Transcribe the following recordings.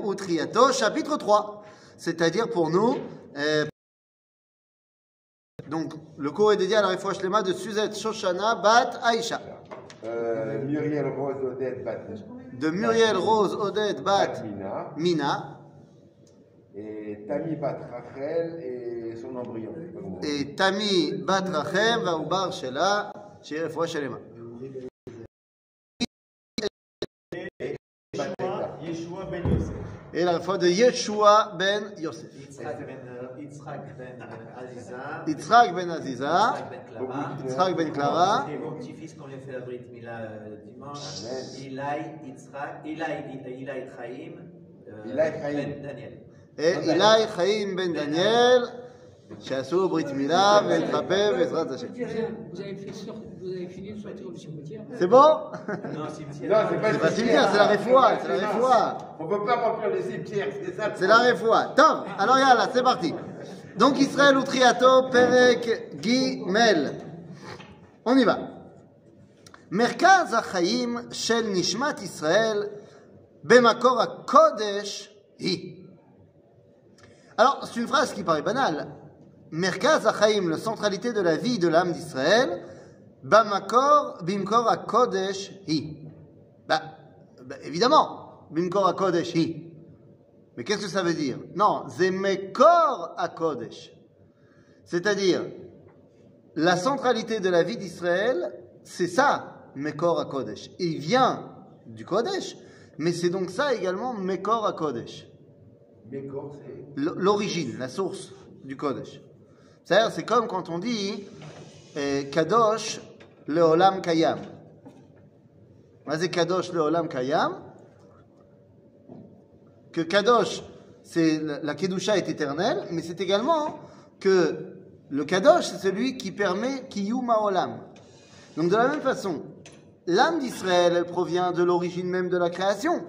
Utriato, chapitre 3. C'est-à-dire pour nous. euh, donc, le cours est dédié à la réfouche Shlema de Suzette Shoshana Bat Aïcha. Euh, Muriel Rose Odette Bat De Muriel Rose Odette Bat Mina Mina. et Tammy Bat Rachel et son embryon. Et Tami Bat Rachem Vaoubar Shela. Chez réfouche Shlema. Ben Yosef. Et la de Yeshua Ben Yosef. Yitzhak ben, euh, ben Aziza. Yitzhak Ben Aziza. Yitzhak ben Clara. Ben. Et mon petit-fils qu'on lui a fait la Brit Mila euh, dimanche. Yitzhak. Ilai Chaim. euh, Ilai Chaim. Ben Daniel. Et Ilai Chaim Ben Daniel. שעשו ברית מילה והתחבא בעזרת השם. Vous avez, fait sur- vous avez fini de sortir au cimetière C'est bon Non, cimetière. Non, c'est pas C'est pas cimetière, c'est la réfoua, c'est la réfoua. On peut pas remplir les cimetières, c'est ça. le C'est la réfoua. Top Alors yalla, c'est parti. Donc Israël ou Triato, Perek Gimel. On y va. מרכז החיים של נשמת ישראל במקור הקודש היא. Alors, c'est une phrase qui paraît banale. Merkaz Achaim, la centralité de la vie de l'âme d'Israël, Bamakor, Bimkor HaKodesh, Hi. Bah, bah, évidemment, Bimkor HaKodesh, Hi. Mais qu'est-ce que ça veut dire? Non, c'est Mekor HaKodesh. C'est-à-dire, la centralité de la vie d'Israël, c'est ça, Mekor HaKodesh. Il vient du Kodesh, mais c'est donc ça également, Mekor. L- l'origine, la source du Kodesh. C'est comme quand on dit euh, Kadosh Leolam Kayam. Qu'est-ce que Kadosh Leolam Kayam Que Kadosh, c'est la Kedusha est éternelle, mais c'est également que le Kadosh, c'est celui qui permet Kiyum Olam. Donc de la même façon, l'âme d'Israël, elle provient de l'origine même de la création.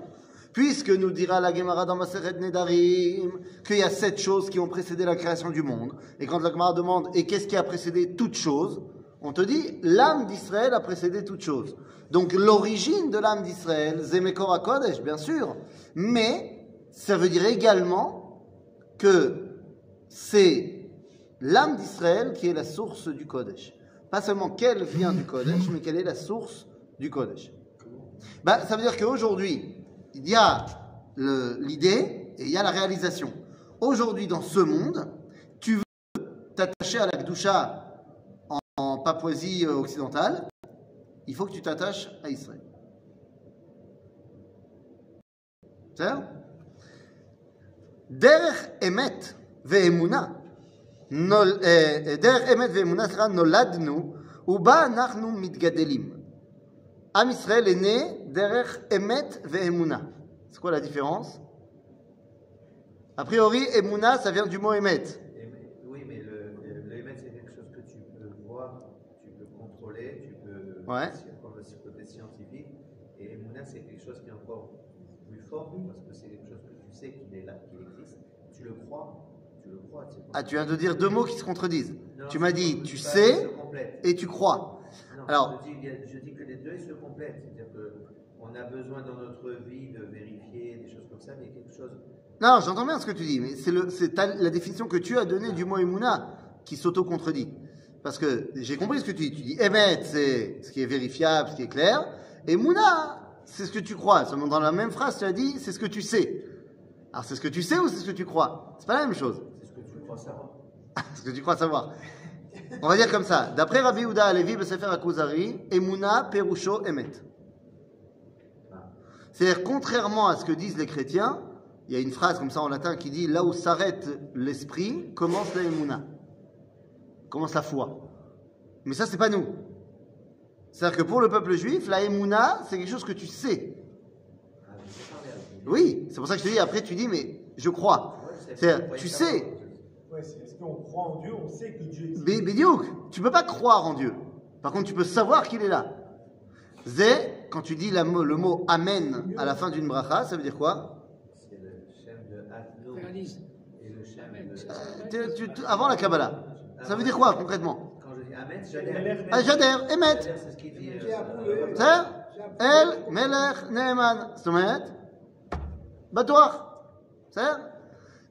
Puisque nous dira la Gemara dans Maseret Nedarim qu'il y a sept choses qui ont précédé la création du monde. Et quand la Gemara demande et qu'est-ce qui a précédé toute chose, on te dit l'âme d'Israël a précédé toute chose. Donc l'origine de l'âme d'Israël, Zemekor HaKodesh, bien sûr, mais ça veut dire également que c'est l'âme d'Israël qui est la source du Kodesh. Pas seulement qu'elle vient du Kodesh, mais qu'elle est la source du Kodesh. Bah, ça veut dire qu'aujourd'hui, il y a l'idée et il y a la réalisation. Aujourd'hui, dans ce monde, tu veux t'attacher à la Gdoucha en, Papouasie euh, occidentale, il faut que tu t'attaches à Israël. Der Emet. Eh, eh, Der Emet ve'emuna sera noladnu, uba mitgadelim. Amisraël est né derrière Emet ve'emuna. C'est quoi la différence? A priori, Emuna, ça vient du mot Emet. Oui, mais le, le c'est quelque chose que tu peux voir, tu peux contrôler, tu peux. Ouais. Sur le côté scientifique. Et Emuna, c'est quelque chose qui est encore plus fort, parce que c'est quelque chose que tu sais qu'il est là, qu'il existe. Tu le crois, tu le crois. Ah, tu viens de dire deux mots qui se contredisent. Tu m'as dit tu sais et tu crois. Alors, ils se complètent. C'est-à-dire qu'on a besoin dans notre vie de vérifier des choses comme ça, mais quelque chose. Non, j'entends bien ce que tu dis, mais c'est la définition que tu as donnée du mot Emouna qui s'auto-contredit. Parce que j'ai compris ce que tu dis. Tu dis Emet, c'est ce qui est vérifiable, ce qui est clair. Et Mouna, c'est ce que tu crois. Seulement dans la même phrase, tu as dit c'est ce que tu sais. Alors c'est ce que tu sais ou c'est ce que tu crois? C'est pas la même chose. C'est ce que tu crois savoir. ce que tu crois savoir. On va dire comme ça. D'après Rabbi Houda Alevi, Besefer Akuzari, Emouna, Perusho, Emet. C'est-à-dire, contrairement à ce que disent les chrétiens, il y a une phrase comme ça en latin qui dit là où s'arrête l'esprit, commence la Emouna. Commence la foi. Mais ça, c'est pas nous. C'est-à-dire que pour le peuple juif, la Emouna, c'est quelque chose que tu sais. Oui, c'est pour ça que je te dis, après tu dis, mais je crois. C'est-à-dire, tu sais, Bidiouk, tu peux pas croire en Dieu. Par contre, tu peux savoir qu'il est là. Zé, quand tu dis la, le mot Amen à la fin d'une bracha, ça veut dire quoi? C'est le chef de Adno le de... Ah, avant la Kabbalah. Ça veut dire quoi concrètement? Quand je dis Amen, j'adhère. Ah, j'adhère, Emet. C'est. Euh, El Melech Neeman. C'est-à-dire C'est-à-dire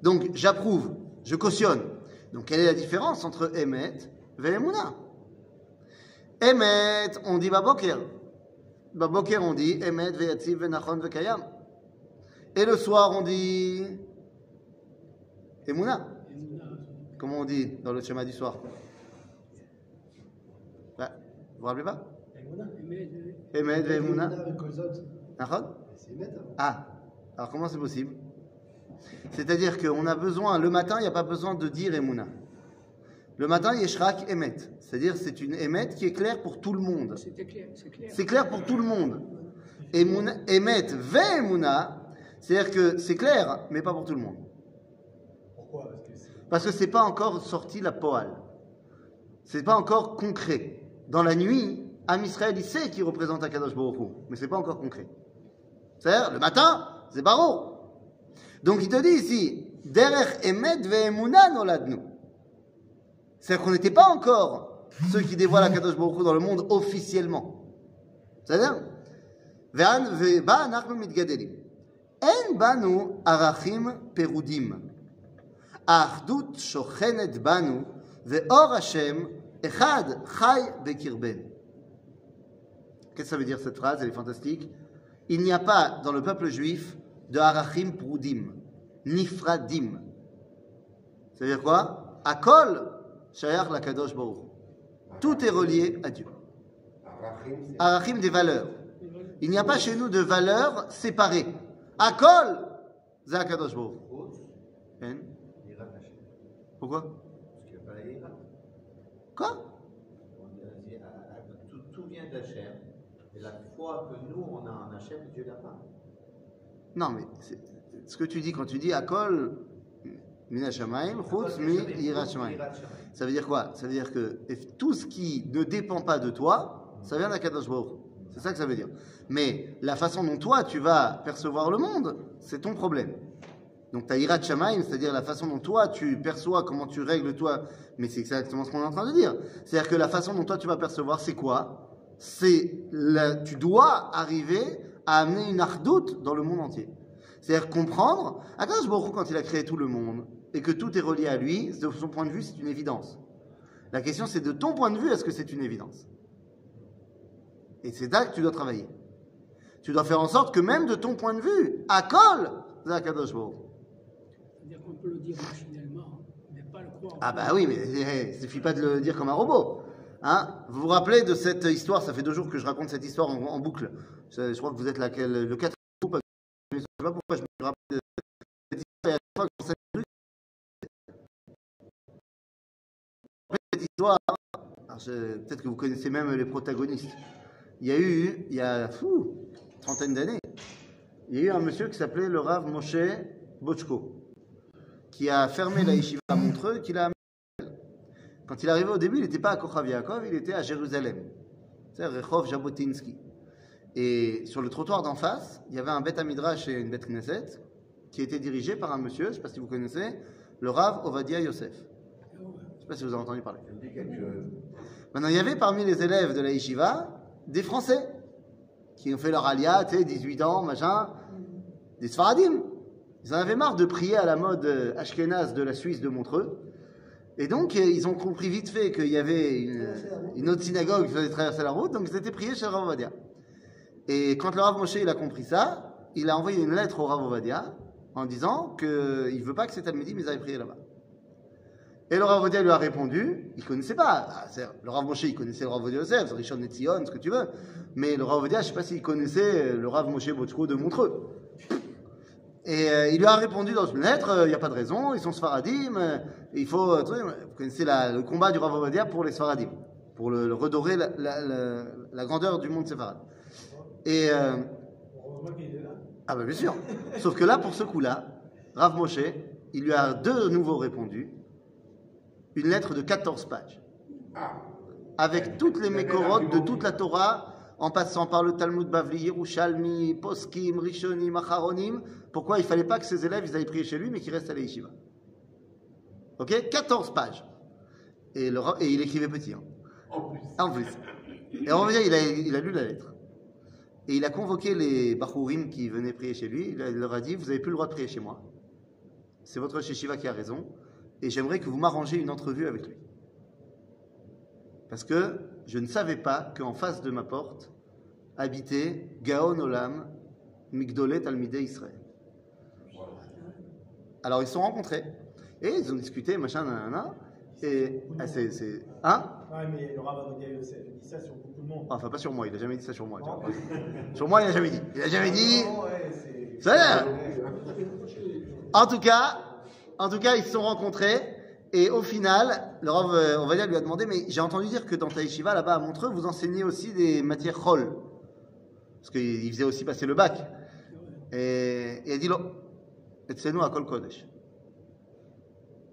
Donc, j'approuve je cautionne. Donc, quelle est la différence entre Emet et Emouna Emet, on dit Baboker. Baboker, on dit Emet, Veyatziv, Venachon, Vekayam. Et le soir, on dit Emouna. Comment on dit dans le schéma du soir? Bah, Vous vous rappelez pas? Emet, C'est Emet. hein. Ah, alors comment c'est possible? C'est-à-dire qu'on a besoin, le matin, il n'y a pas besoin de dire Emouna. Le matin, Yeshrak Emet. C'est-à-dire c'est une Emet qui est claire pour tout le monde. C'était clair, c'est clair. C'est clair pour tout le monde. Emouna- Emet ve Emouna, c'est-à-dire que c'est clair, mais pas pour tout le monde. Pourquoi? Parce que c'est. Parce que c'est pas encore sorti la poal. C'est pas encore concret. Dans la nuit, Am Israël, il sait qu'il représente Akadosh Baruch Hu, mais c'est pas encore concret. C'est-à-dire, le matin, c'est baro. Donc il te dit ici, Derech Emet ve'emuna noladnu. C'est-à-dire qu'on n'était pas encore ceux qui dévoilent Akadosh Baruch Hu dans le monde officiellement. C'est-à-dire, Ve'an ve'ba anachnu mitgadelim. En banu arachim perudim. האחדות שוכנת בנו, ואור השם אחד חי בקרבנו. Qu'est-ce que ça veut dire cette phrase Elle est fantastique. Il n'y a pas dans le peuple juif de harachim proudim, nifradim. Ça veut dire quoi? Akol shayach lakadosh baruch. Hu. Tout est relié à Dieu. Arachim, Harachim des valeurs. Il n'y a pas chez nous de valeurs séparées. Akol, c'est Akadosh baruch. Hein? Pourquoi? Parce qu'il n'y a pas la Yirat. Quoi Tout, tout vient d'Hachem. Et la foi que nous, on a en Hachem, Dieu l'a pas. Non, mais ce que tu dis quand tu dis Akol, Mina Shamaim, Chutz, Mi. Ça veut dire quoi? Ça veut dire que tout ce qui ne dépend pas de toi, ça vient d'Akadosh Baruch. C'est ça que ça veut dire. Mais la façon dont toi, tu vas percevoir le monde, c'est ton problème. Donc, ta Yirat Shamaim, c'est-à-dire la façon dont toi, tu perçois, comment tu règles toi, mais c'est exactement ce qu'on est en train de dire. C'est-à-dire que la façon dont toi, tu vas percevoir, c'est quoi? C'est, tu dois arriver à amener une ardoute dans le monde entier. C'est-à-dire comprendre, Akadosh Baruch quand il a créé tout le monde, et que tout est relié à lui, de son point de vue, c'est une évidence. La question, c'est de ton point de vue, est-ce que c'est une évidence? Et c'est là que tu dois travailler. Tu dois faire en sorte que même de ton point de vue, Akol, c'est Akadosh Baruch. C'est-à-dire qu'on peut le dire machinalement, mais pas le croire. Ah bah oui, mais eh, il suffit pas de le dire comme un robot. Hein? Vous vous rappelez de cette histoire Ça fait deux jours que je raconte cette histoire en, en boucle. Je, crois que vous êtes laquelle, le quatrième groupe. Je sais pas pourquoi je me rappelle cette histoire. Cette histoire. Peut-être que vous connaissez même les protagonistes. Il y a eu, il y a fou, trentaine d'années, il y a eu un monsieur qui s'appelait le Rav Moshe Bochko, qui a fermé la yeshiva à Montreux, qu'il a quand il arrivé au début, il n'était pas à Kochav Yaakov, il était à Jérusalem. C'est Rehov Jabotinsky. Et sur le trottoir d'en face, il y avait un bête Midrash et une bête Knesset qui était dirigé par un monsieur, je ne sais pas si vous connaissez, le Rav Ovadia Yosef. Je ne sais pas si vous avez entendu parler. Maintenant, il y avait parmi les élèves de la yeshiva des Français qui ont fait leur alia, tu sais, 18 ans, machin, des Sfaradim. Ils en avaient marre de prier à la mode ashkénaze de la Suisse de Montreux. Et donc, euh, ils ont compris vite fait qu'il y avait une, une autre synagogue qui faisait traverser la route, donc ils étaient priés chez Rav Ovadia. Et quand le Rav Moshe il a compris ça, il a envoyé une lettre au Rav Ovadia en disant qu'il ne veut pas que ces Talmudim ils aillent prier là-bas. Et le Rav Ovadia lui a répondu, il connaissait pas. Ah, le Rav Moshe, il connaissait le Rav Ovadia Yosef, Rishon Netzion, ce que tu veux. Mais le Rav Ovadia, je sais pas s'il connaissait le Rav Moshe Bochko de Montreux. Et euh, il lui a répondu dans une lettre, euh, il n'y a pas de raison, ils sont Sfaradim, euh, il faut... vous connaissez le combat du Rav Ovadia pour les Sfaradim, pour le, redorer la grandeur du monde séfarade. Et... euh, ah bah bien sûr. Sauf que là, pour ce coup-là, Rav Moshe, il lui a de nouveau répondu une lettre de 14 pages. Avec toutes les mécorotes de toute la Torah, en passant par le Talmud Bavli, Yerushalmi, Poskim, Rishonim, Acharonim. Pourquoi il fallait pas que ses élèves ils aillent prier chez lui, mais qu'ils restent à la yeshiva? Ok 14 pages. Et, le Ra- et il écrivait petit. hein. En plus. Et on dire, il a, il a lu la lettre. Et il a convoqué les Bachurim qui venaient prier chez lui. Il, leur a dit Vous n'avez plus le droit de prier chez moi. c'est votre Shiva qui a raison, et j'aimerais que vous m'arrangiez une entrevue avec lui. Parce que je ne savais pas qu'en face de ma porte habitait Gaon Olam, Migdolet Talmidei Israël. Alors ils se sont rencontrés, et ils ont discuté, machin, nanana, et, ah, c'est, hein Ouais, mais le rabbin de dit ça sur beaucoup de monde. Enfin, pas sur moi, il a jamais dit ça sur moi. sur moi, il a jamais dit. Il a jamais dit. Ça a l'air. En tout cas, en tout cas, ils se sont rencontrés. Et au final, le Rav, euh, on va dire, lui a demandé, mais j'ai entendu dire que dans Taïchiva, là-bas à Montreux, vous enseignez aussi des matières chol. Parce qu'il faisait aussi passer le bac. Et, il a dit, non, c'est nous à Kol Kodesh.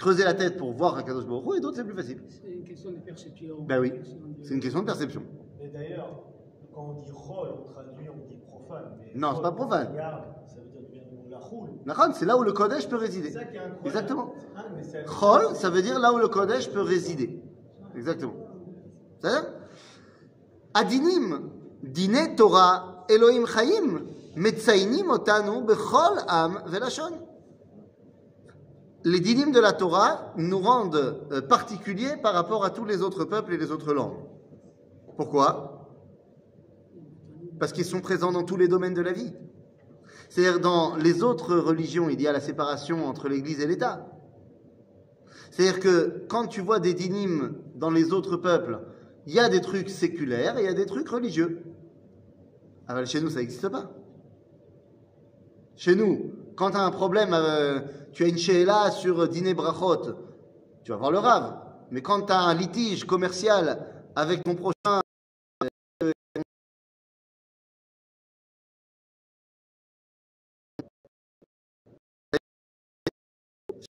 creuser la tête pour voir Akadosh Baruch et d'autres c'est plus facile. C'est une question de perception. Ben oui, c'est une question de perception. Mais d'ailleurs, quand on dit rôle, on traduit, on dit profane. Mais Non, c'est pas profane. Regarde, ça veut dire du la roule. C'est là où le Kodesh peut C'est résider. ça qui est incroyable. Exactement. Ah, mais c'est- Chol, ça veut dire là où le Kodesh peut résider. Exactement. C'est-à-dire Adinim, dine Torah, Elohim Chaim, metzainim otanu bechol am velashon. Les dinim de la Torah nous rendent euh, particuliers par rapport à tous les autres peuples et les autres langues. Pourquoi? Parce qu'ils sont présents dans tous les domaines de la vie. C'est-à-dire dans les autres religions, il y a la séparation entre l'Église et l'État. C'est-à-dire que quand tu vois des dynimes dans les autres peuples, il y a des trucs séculaires et il y a des trucs religieux. Ah ben, chez nous, ça n'existe pas. Chez nous, quand tu as un problème, euh, tu as une she'ela sur dîner brachot, tu vas voir le rave. Mais quand tu as un litige commercial avec ton prochain, euh,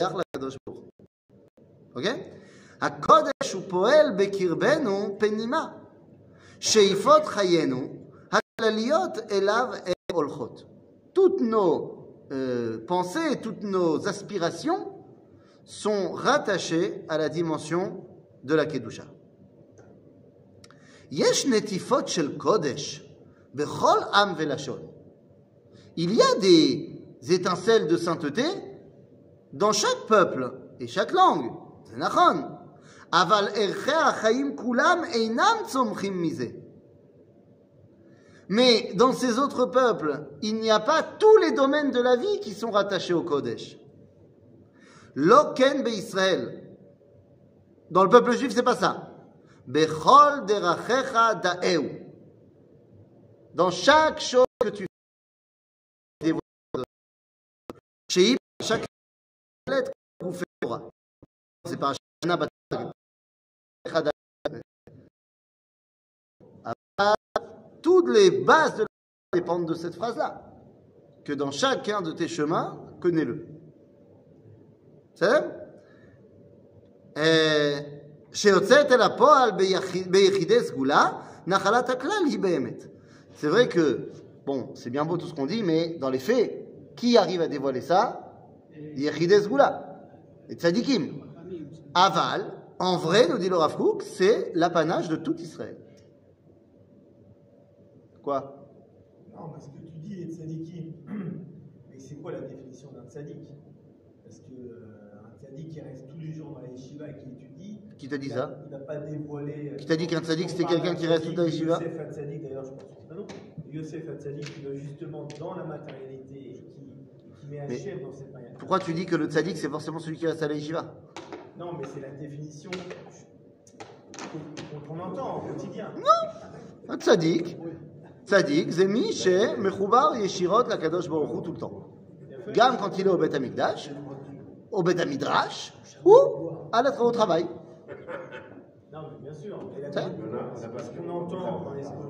שייך לקדוש ברוך הוא. אוקיי? הקודש הוא פועל בקרבנו פנימה. שאיפות חיינו הכלליות אליו הן הולכות. Toutes nos euh, pensées et toutes nos aspirations sont rattachées à la dimension de la Kedusha. Il y a des étincelles de sainteté dans chaque peuple et chaque langue. Aval kulam einam mais dans ces autres peuples, il n'y a pas tous les domaines de la vie qui sont rattachés au Kodesh. Lo ken Israël. Dans le peuple juif, c'est pas ça. Bechol derachecha da'eu. Dans chaque chose que tu fais, chaque lettre que vous faites. C'est pas Shana Batag. Ah, Toutes les bases de la dépendent de cette phrase-là. Que dans chacun de tes chemins, connais-le. C'est שיוצאת אל הפועל ביחיד- ביחידי סגולה, נחלת הכלל היא באמת. C'est vrai que, bon, c'est bien beau tout ce qu'on dit, mais dans les faits, qui arrive à dévoiler ça Yechidei Sgula, et Tzadikim. Aval, en vrai, nous dit le Rav Kook, c'est l'apanage de tout Israël. Quoi Non, parce que tu dis les tzadikim. Mais c'est quoi la définition d'un tzadik Parce que euh, un tzadik qui reste tous les jours dans la yeshiva et qui étudie. Qui t'a dit il a- ça Il n'a pas dévoilé. euh, Qui t'a dit qu'un tzadik, c'était quelqu'un qui reste toute la yeshiva Yosef Hatzadik, d'ailleurs, je pense que c'est un nom. Yosef Hatzadik qui va justement dans la matérialité et qui, qui met un Mais chef dans cette manière. Pourquoi tu dis que le tzaddik, c'est forcément celui qui reste à la yeshiva? Non, mais c'est la définition qu'on entend au quotidien. Un tzaddik, tzaddik, c'est mi chez mechoubar yeshirot la kadosh baruch Hu tout le temps. Gam quand il est au Bet Amikdash, au Bet Amidrash, ou à l'être au travail. Non, mais bien sûr. La- C'est.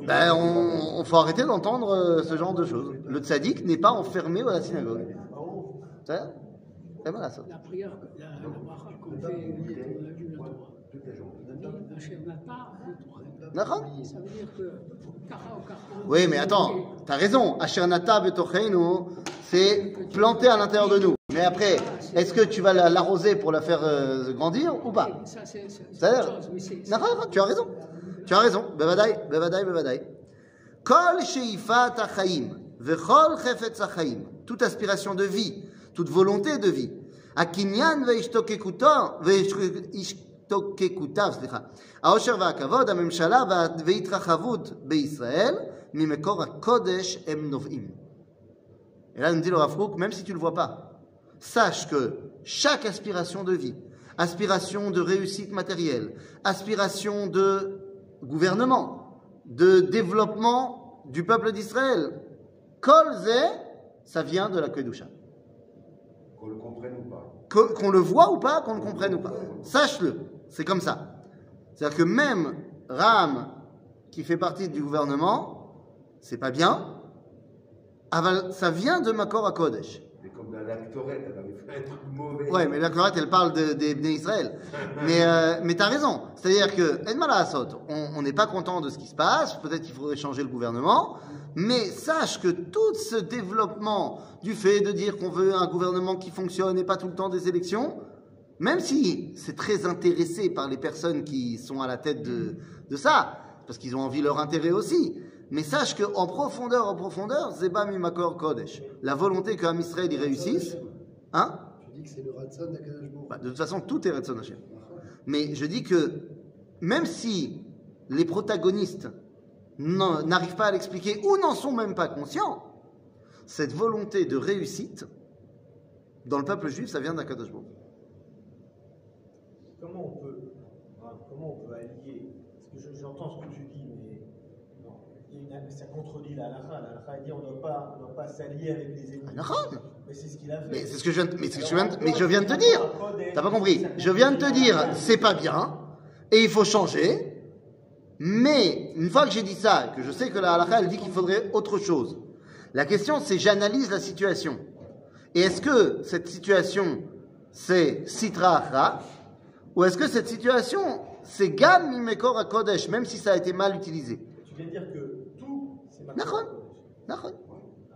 Ben, on, on faut arrêter d'entendre euh, ce genre de choses. Le tzaddik n'est pas enfermé à la synagogue. Ça Et voilà ça. La prière, la, la qu'on fait, on a vu la Torah. Asher Nata, D'accord ça veut Oui, mais attends, t'as raison. Asher nata betocheinu, c'est planté à l'intérieur de nous. Mais après, est-ce que tu vas la- l'arroser pour la faire euh, grandir ou pas? Ça, c'est tu as raison. Tu as raison. Bevadai, bevadai, bevadai. Kol sheifat achaim, vechol chefetz achaim. Toute aspiration de vie, toute volonté de vie. Akinyan veishtokekuto, veishtokekutav, סליחה. העושר והכבוד, הממשלה וה- וההתרחבות בישראל, ממקור הקודש הם נובעים. Et là, nous dit le Rav Kook, même si tu ne le vois pas, sache que chaque aspiration de vie, aspiration de réussite matérielle, aspiration de gouvernement, de développement du peuple d'Israël, Kol Zeh, ça vient de la Kedusha. Qu'on le comprenne ou pas. Que- Qu'on le voit ou pas, qu'on le comprenne ou pas. Sache-le, c'est comme ça. C'est-à-dire que même Ram, qui fait partie du gouvernement, c'est pas bien, ça vient de Makor à Kodesh. Mais comme dans l'actorette, elle avait fait un truc mauvais. Ouais, mais la Korette, elle parle de- des Bnei Israël. Mais, euh, mais tu as raison. C'est-à-dire que, on n'est pas content de ce qui se passe, peut-être qu'il faudrait changer le gouvernement, mais sache que tout ce développement du fait de dire qu'on veut un gouvernement qui fonctionne et pas tout le temps des élections, même si c'est très intéressé par les personnes qui sont à la tête de, de ça, parce qu'ils ont envie leur intérêt aussi, mais sache qu'en profondeur, en profondeur, Zeba Mimakor Kodesh, la volonté Am Israël y réussisse, hein? Tu dis que c'est le Ratson bah, de toute façon, tout est Retson Hashem. Mais je dis que même si les protagonistes n'arrivent pas à l'expliquer ou n'en sont même pas conscients, cette volonté de réussite dans le peuple juif, ça vient Baruch. Comment on peut, comment on peut allier Parce que je- j'entends ce que tu dis, mais non, une- ça contredit la halakha. La halakha dit on ne doit pas, on doit pas s'allier avec les ennemis. Mais c'est ce qu'il a fait. Mais c'est ce que je viens mais je viens mais je viens de te dire. T'as pas compris Je viens de te dire, c'est pas bien, et il faut changer. Mais une fois que j'ai dit ça, que je sais que la halakha elle dit qu'il faudrait autre chose. La question c'est j'analyse la situation. Et est-ce que cette situation c'est sitra ou est-ce que cette situation c'est gam mimekor à kodesh même si ça a été mal utilisé Tu viens de dire que tout, c'est ma Nachon. Nachon.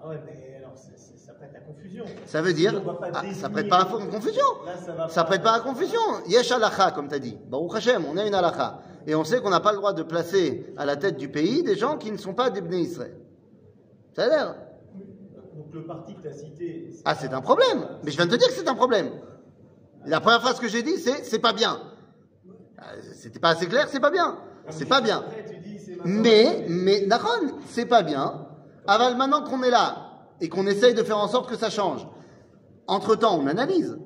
Ah ouais, mais alors ça prête à confusion. Ça veut dire ah, ça prête pas à confusion. Là, ça va Ça prête pas à confusion. Yesh halakha, comme tu as dit. Baruch Hashem, on a une halakha. Et on sait qu'on n'a pas le droit de placer à la tête du pays des gens qui ne sont pas des Bnei Israël. Ça a l'air Donc le parti que tu as cité. Ah, c'est un problème. Mais je viens de te dire que c'est un problème. La première phrase que j'ai dit, c'est c'est pas bien. Ah, C'était pas assez clair, c'est pas bien. C'est pas bien. Mais, mais, Nahon, c'est pas bien. Aval, maintenant qu'on est là et qu'on essaye de faire en sorte que ça change, entre-temps, on analyse.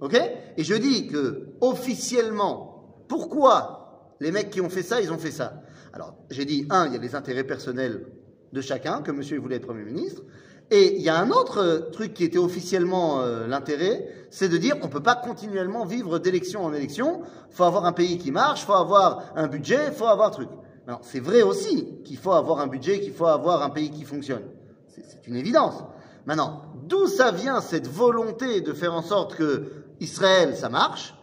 Ok? Et je dis que, officiellement, pourquoi les mecs qui ont fait ça, ils ont fait ça? Alors, j'ai dit, un, il y a les intérêts personnels de chacun, que monsieur voulait être Premier ministre. Et il y a un autre euh, truc qui était officiellement euh, l'intérêt, c'est de dire on peut pas continuellement vivre d'élection en élection. faut avoir un pays qui marche, faut avoir un budget, faut avoir un truc. Alors, c'est vrai aussi qu'il faut avoir un budget, qu'il faut avoir un pays qui fonctionne. C'est une évidence. Maintenant, d'où ça vient cette volonté de faire en sorte que Israël, ça marche?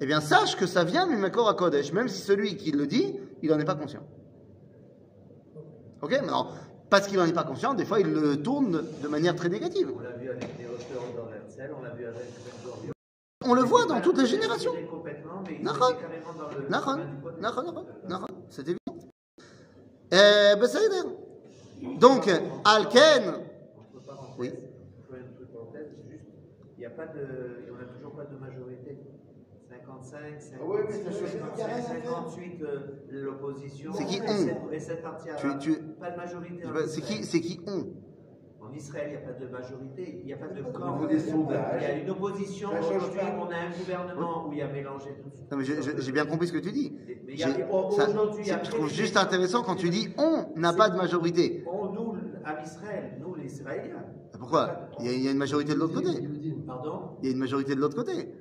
Eh bien, sache que ça vient du Makor Kodesh, même si celui qui le dit, il n'en est pas conscient. Ok? Maintenant, parce qu'il n'en est pas conscient, des fois, il le tourne de manière très négative. On l'a vu avec les hauteurs dans Herzl, on l'a vu avec Gurion. On le voit dans toutes les générations. C'est évident. Eh, ben. Donc, Alken, Oui. il n'y a pas de, on n'a toujours pas de majorité. 55, 50, Ah ouais, mais ça change pas. 55, 58, euh, l'opposition. C'est qui et on Et 7 partis Tu- arabes. tu- Pas de majorité. en c'est qui, Israël. c'est qui on En Israël, il n'y a pas de majorité, il n'y a pas de camp. des sondages, Il y a une opposition. Aujourd'hui, on a un gouvernement où il y a mélangé tout. Non, mais j'ai bien compris ce que tu dis. Mais il y a- ça- aujourd'hui, il y a- je trouve juste intéressant quand tu dis on n'a pas de majorité. On, nous, à Israël, nous, les Israéliens. Pourquoi? Il y, a, il y a une majorité de l'autre côté. Pardon? Il y a une majorité de l'autre côté.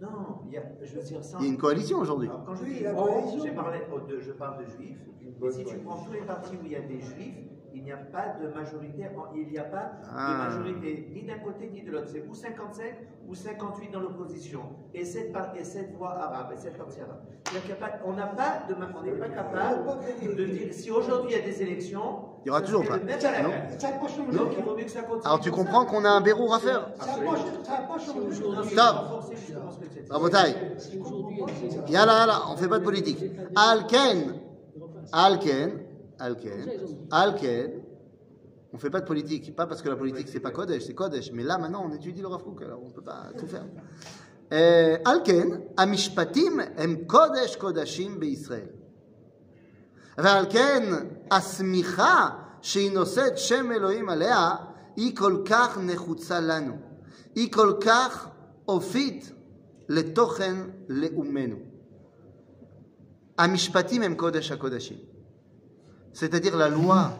Non, il y a, je veux dire ça. Il y a une coalition aujourd'hui. Quand je Oui, dis la on, coalition. j'ai parlé oh, de- je parle de juifs. Bonne si tu prends tous les partis où il y a des juifs, il n'y a pas de majorité, il n'y a pas Ah. de majorité ni d'un côté ni de l'autre. C'est ou 55 ou 58 dans l'opposition. Et cette, par- et cette voix arabe, et cette partie arabe. N'a pas de, on n'est pas capable de dire, si aujourd'hui il y a des élections, il y aura toujours pas. Alors tu comprends qu'on a un Bérou à faire Stop. Rabotaï Yala, yala, on fait pas de politique. Alken. Alken. Alken. Alken. On ne fait pas de politique, pas parce que la politique c'est pas Kodesh, c'est Kodesh, mais là maintenant on étudie le Rafrouk, alors on ne peut pas tout faire. Euh, Alken, Amishpatim, Em Kodesh Kodashim Israël. ועל כן השמיכה שהיא נושאת שם אלוהים עליה היא כל כך נחוצה לנו. היא כל כך אופית לתוכן לאומנו. המשפטים הם קודש הקודשים. C'est-à-dire la loi,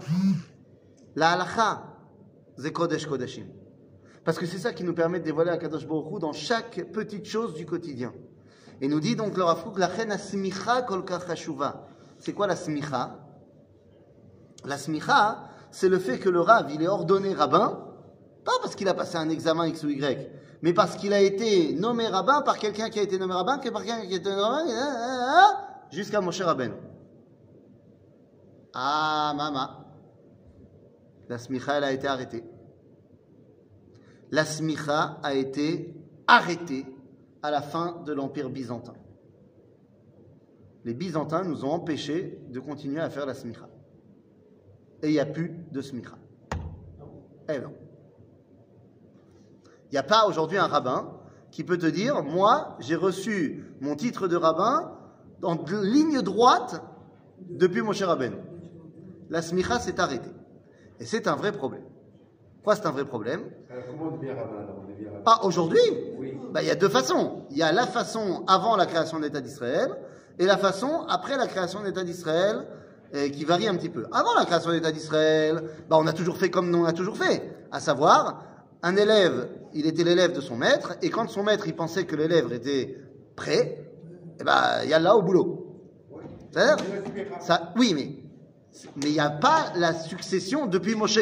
la halakha, c'est Kodesh Kodashim. Parce que c'est ça qui nous permet de dévoiler à Kadosh Baruch Hu dans chaque petite chose du quotidien. Et nous dit donc le Rav Kook, la chen asmicha kol kach hashuva. c'est quoi la smicha? La smicha, c'est le fait que le Rav, il est ordonné rabbin, pas parce qu'il a passé un examen X ou Y, mais parce qu'il a été nommé rabbin par quelqu'un qui a été nommé rabbin, que par quelqu'un qui a été nommé rabbin, jusqu'à Moshe Rabbeinu. Ah, mama. La smicha, elle a été arrêtée. La smicha a été arrêtée à la fin de l'Empire byzantin. Les Byzantins nous ont empêchés de continuer à faire la smicha. Et il n'y a plus de smicha. Eh non. Il n'y a pas aujourd'hui un rabbin qui peut te dire, moi, j'ai reçu mon titre de rabbin en ligne droite depuis mon cher Rabbeinu. La smicha s'est arrêtée. Et c'est un vrai problème. Pourquoi c'est un vrai problème? Alors, comment on devient rabbin alors On devient rabbin? Ah, aujourd'hui? Oui. Bah, Il y a deux façons. Il y a la façon avant la création de l'État d'Israël et la façon après la création de l'État d'Israël euh, qui varie un petit peu. Avant la création de l'État d'Israël, bah, on a toujours fait comme on a toujours fait, à savoir, un élève, il était l'élève de son maître, et quand son maître il pensait que l'élève était prêt, eh ben, il y a là au boulot. C'est-à-dire ça, Oui, mais mais il n'y a pas la succession depuis Moshe.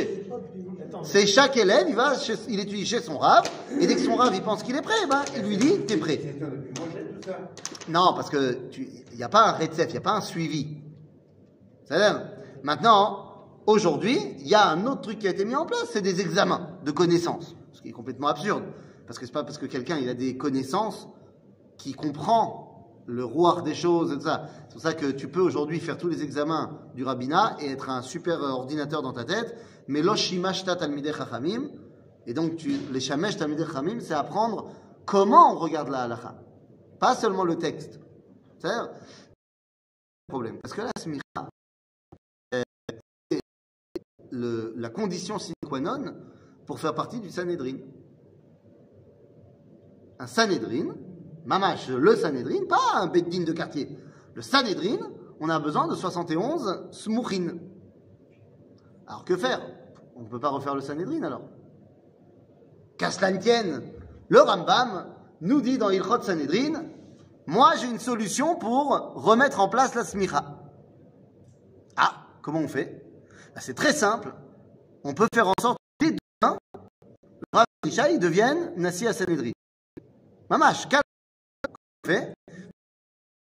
C'est chaque élève, il va, il étudie chez son rave, et dès que son rave il pense qu'il est prêt, ben, il lui dit t'es prêt. Non, parce que il n'y a pas un récef, il n'y a pas un suivi. C'est-à-dire, maintenant, aujourd'hui, il y a un autre truc qui a été mis en place, c'est des examens de connaissances, ce qui est complètement absurde, parce que c'est pas parce que quelqu'un a des connaissances qui comprend le roi des choses et tout ça. C'est pour ça que tu peux aujourd'hui faire tous les examens du rabbinat et être un super ordinateur dans ta tête, mais l'oshimashta talmidei chachamim, et donc tu, les shamesh talmidei chachamim, c'est apprendre comment on regarde la halakha, pas seulement le texte. C'est-à-dire, problème. Parce que la smicha, euh, c'est la condition sine qua non pour faire partie du Sanhedrin. Un Sanhedrin, mamash, le Sanhedrin, pas un beddin de quartier. Le Sanhedrin, on a besoin de 71 smouchin. Alors que faire? On ne peut pas refaire le Sanhedrin alors. Qu'à cela ne tienne, le Rambam nous dit dans Ilchot Sanhedrin, moi j'ai une solution pour remettre en place la smicha. Ah, comment on fait? Ben, C'est très simple. On peut faire en sorte que dès demain, le Rav Ishaï devienne Nassi à Sanhedrin. Mamash, qu'on fait?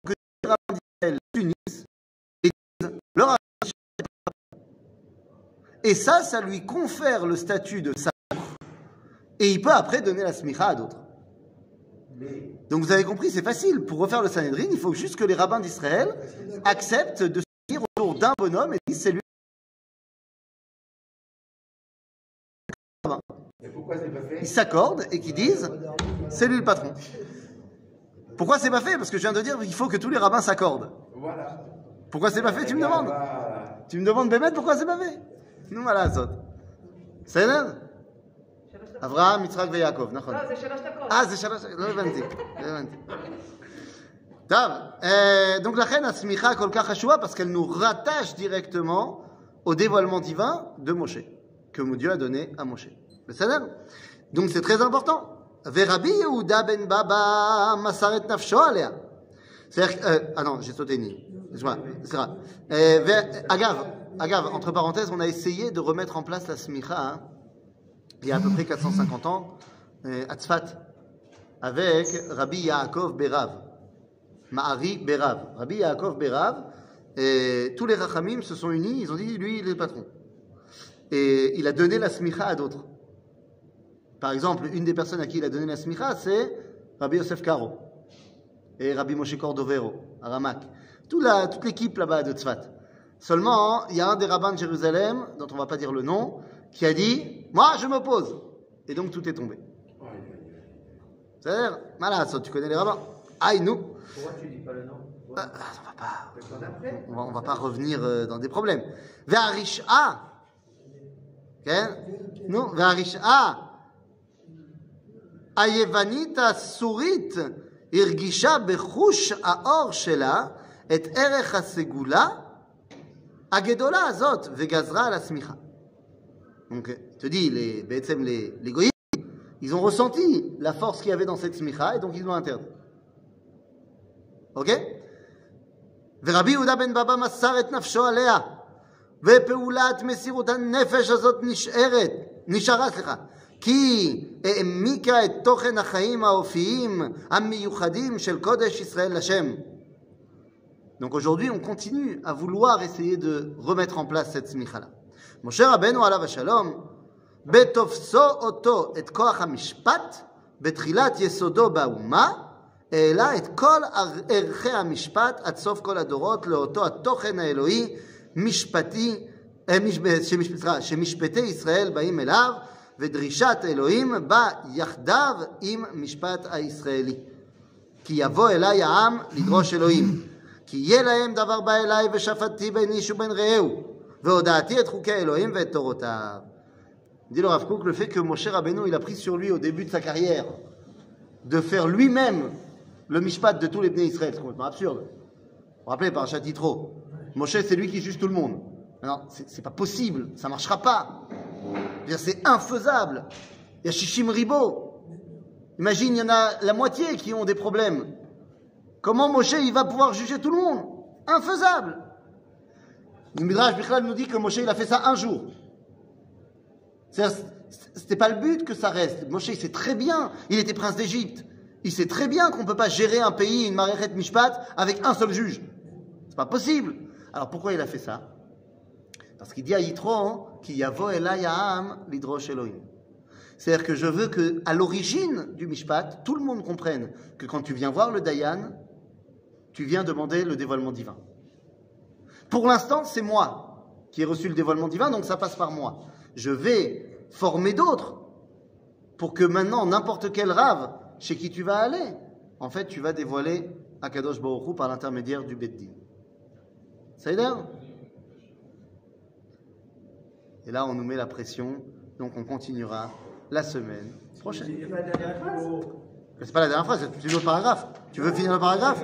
Que les rabbins s'unissent et disent le Rav Et ça, ça lui confère le statut de sa et il peut après donner la smicha à d'autres. Donc vous avez compris, c'est facile. Pour refaire le Sanhedrin, il faut juste que les rabbins d'Israël acceptent de se unir autour d'un bonhomme et disent c'est lui. Ils s'accordent et qu'ils disent c'est lui le patron. Pourquoi c'est pas fait? Parce que je viens de dire qu'il faut que tous les rabbins s'accordent. Voilà. Pourquoi c'est pas fait? Tu me demandes Tu me demandes Bémet pourquoi c'est pas fait? Nous voilà, Zot. C'est là אברהם, יצחק ויעקב, נכון. לא, זה שלוש דקות. אה, זה שלוש, לא הבנתי, לא הבנתי. טוב, euh, donc la reine Asmicha כל כך חשובה parce qu'elle nous rattache directement au dévoilement divin de Moshe, que Dieu a donné à Moshe. בסדר? Donc c'est très important. ורבי יהודה בן בבא מסר את נפשו עליה. C'est-à-dire, que- euh, ah non, j'ai sauté une ligne. Excuse-moi, סליחה. Euh, ו- אגב, Agave, entre parenthèses, on a essayé de remettre en place la smicha hein, il y a à peu près 450 ans euh, à Tzfat avec Rabbi Yaakov Berav, Ma'ari Berav. Rabbi Yaakov Berav, et tous les Rachamim se sont unis, ils ont dit lui, il est le patron. Et il a donné la smicha à d'autres. Par exemple, une des personnes à qui il a donné la smicha, c'est Rabbi Yosef Karo et Rabbi Moshe Cordovero, à. Toute l'équipe là-bas de Tzfat. Seulement, il y a un des rabbins de Jérusalem, dont on ne va pas dire le nom, qui a dit Moi, je m'oppose. Et donc tout est tombé. C'est-à-dire, voilà, ça, tu connais les rabbins. Aïe, nous. Pourquoi tu dis pas le nom Ah, ah, on va pas, Le temps d'après on va, on va pas revenir euh, dans des problèmes. Ve'arisha. כן? נו, והרשעה היוונית הסורית הרגישה בחוש האור שלה את ערך הסגולה הגדולה הזאת וגזרה על השמיכה. Donc, je te dis, les, בעצם les, les goyim, ils ont ressenti la force qu'il y avait dans cette smicha et donc ils l'ont interdit. Ok ורבי יהודה בן בבא מסר את נפשו עליה, ופעולת מסירות הנפש הזאת נשארת, נשארה, סליחה, כי העמיקה את תוכן החיים האופיים המיוחדים של קודש ישראל לשם. Donc aujourd'hui, on continue à vouloir essayer de remettre en place cette smicha-là. Moshe Rabbeinu alav השלום, בתופסו אותו את כוח המשפט, בתחילת יסודו באומה, העלה את כל ערכי המשפט עד סוף כל הדורות לאותו התוכן האלוהי משפטי, אה, סליחה, שמשפטי ישראל באים אליו, ודרישת אלוהים בא יחדיו עם משפט הישראלי. כי יבוא אליי העם לדרוש אלוהים. כי יהיה להם דבר בא אליי ושפטתי בין איש ובין רעהו, Dit le Rav Kook, le fait que Moshe Rabbeinu, il a pris sur lui au début de sa carrière de faire lui-même le mishpat de tous les bénis Israël, c'est complètement absurde. Vous vous rappelez, par Chatitro, Moshe, c'est lui qui juge tout le monde. Non, c'est pas possible, ça marchera pas. C'est infaisable. Il y a Shishim Ribo. Imagine, il y en a la moitié qui ont des problèmes. Comment Moshe, il va pouvoir juger tout le monde? Infaisable. Le Midrash Bichlal nous dit que Moshe, il a fait ça un jour. C'était pas le but que ça reste. Moshe, il sait très bien, il était prince d'Égypte. Il sait très bien qu'on peut pas gérer un pays, une maréchette mishpat, avec un seul juge. C'est pas possible. Alors pourquoi il a fait ça? Parce qu'il dit à Yitro qu'il yavo elay ha'am lidrosh Elohim. C'est-à-dire que je veux que, à l'origine du mishpat, tout le monde comprenne que quand tu viens voir le Dayan, tu viens demander le dévoilement divin. Pour l'instant, c'est moi qui ai reçu le dévoilement divin, donc ça passe par moi. Je vais former d'autres pour que maintenant, n'importe quel rave chez qui tu vas aller, en fait, tu vas dévoiler Akadosh Baruch Hu par l'intermédiaire du Beddin. Ça y est Et là, on nous met la pression, donc on continuera la semaine prochaine. C'est pas la dernière phrase, c'est le paragraphe. Tu veux finir le paragraphe?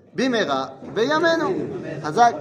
Bimera, Beyamenu. Hazak.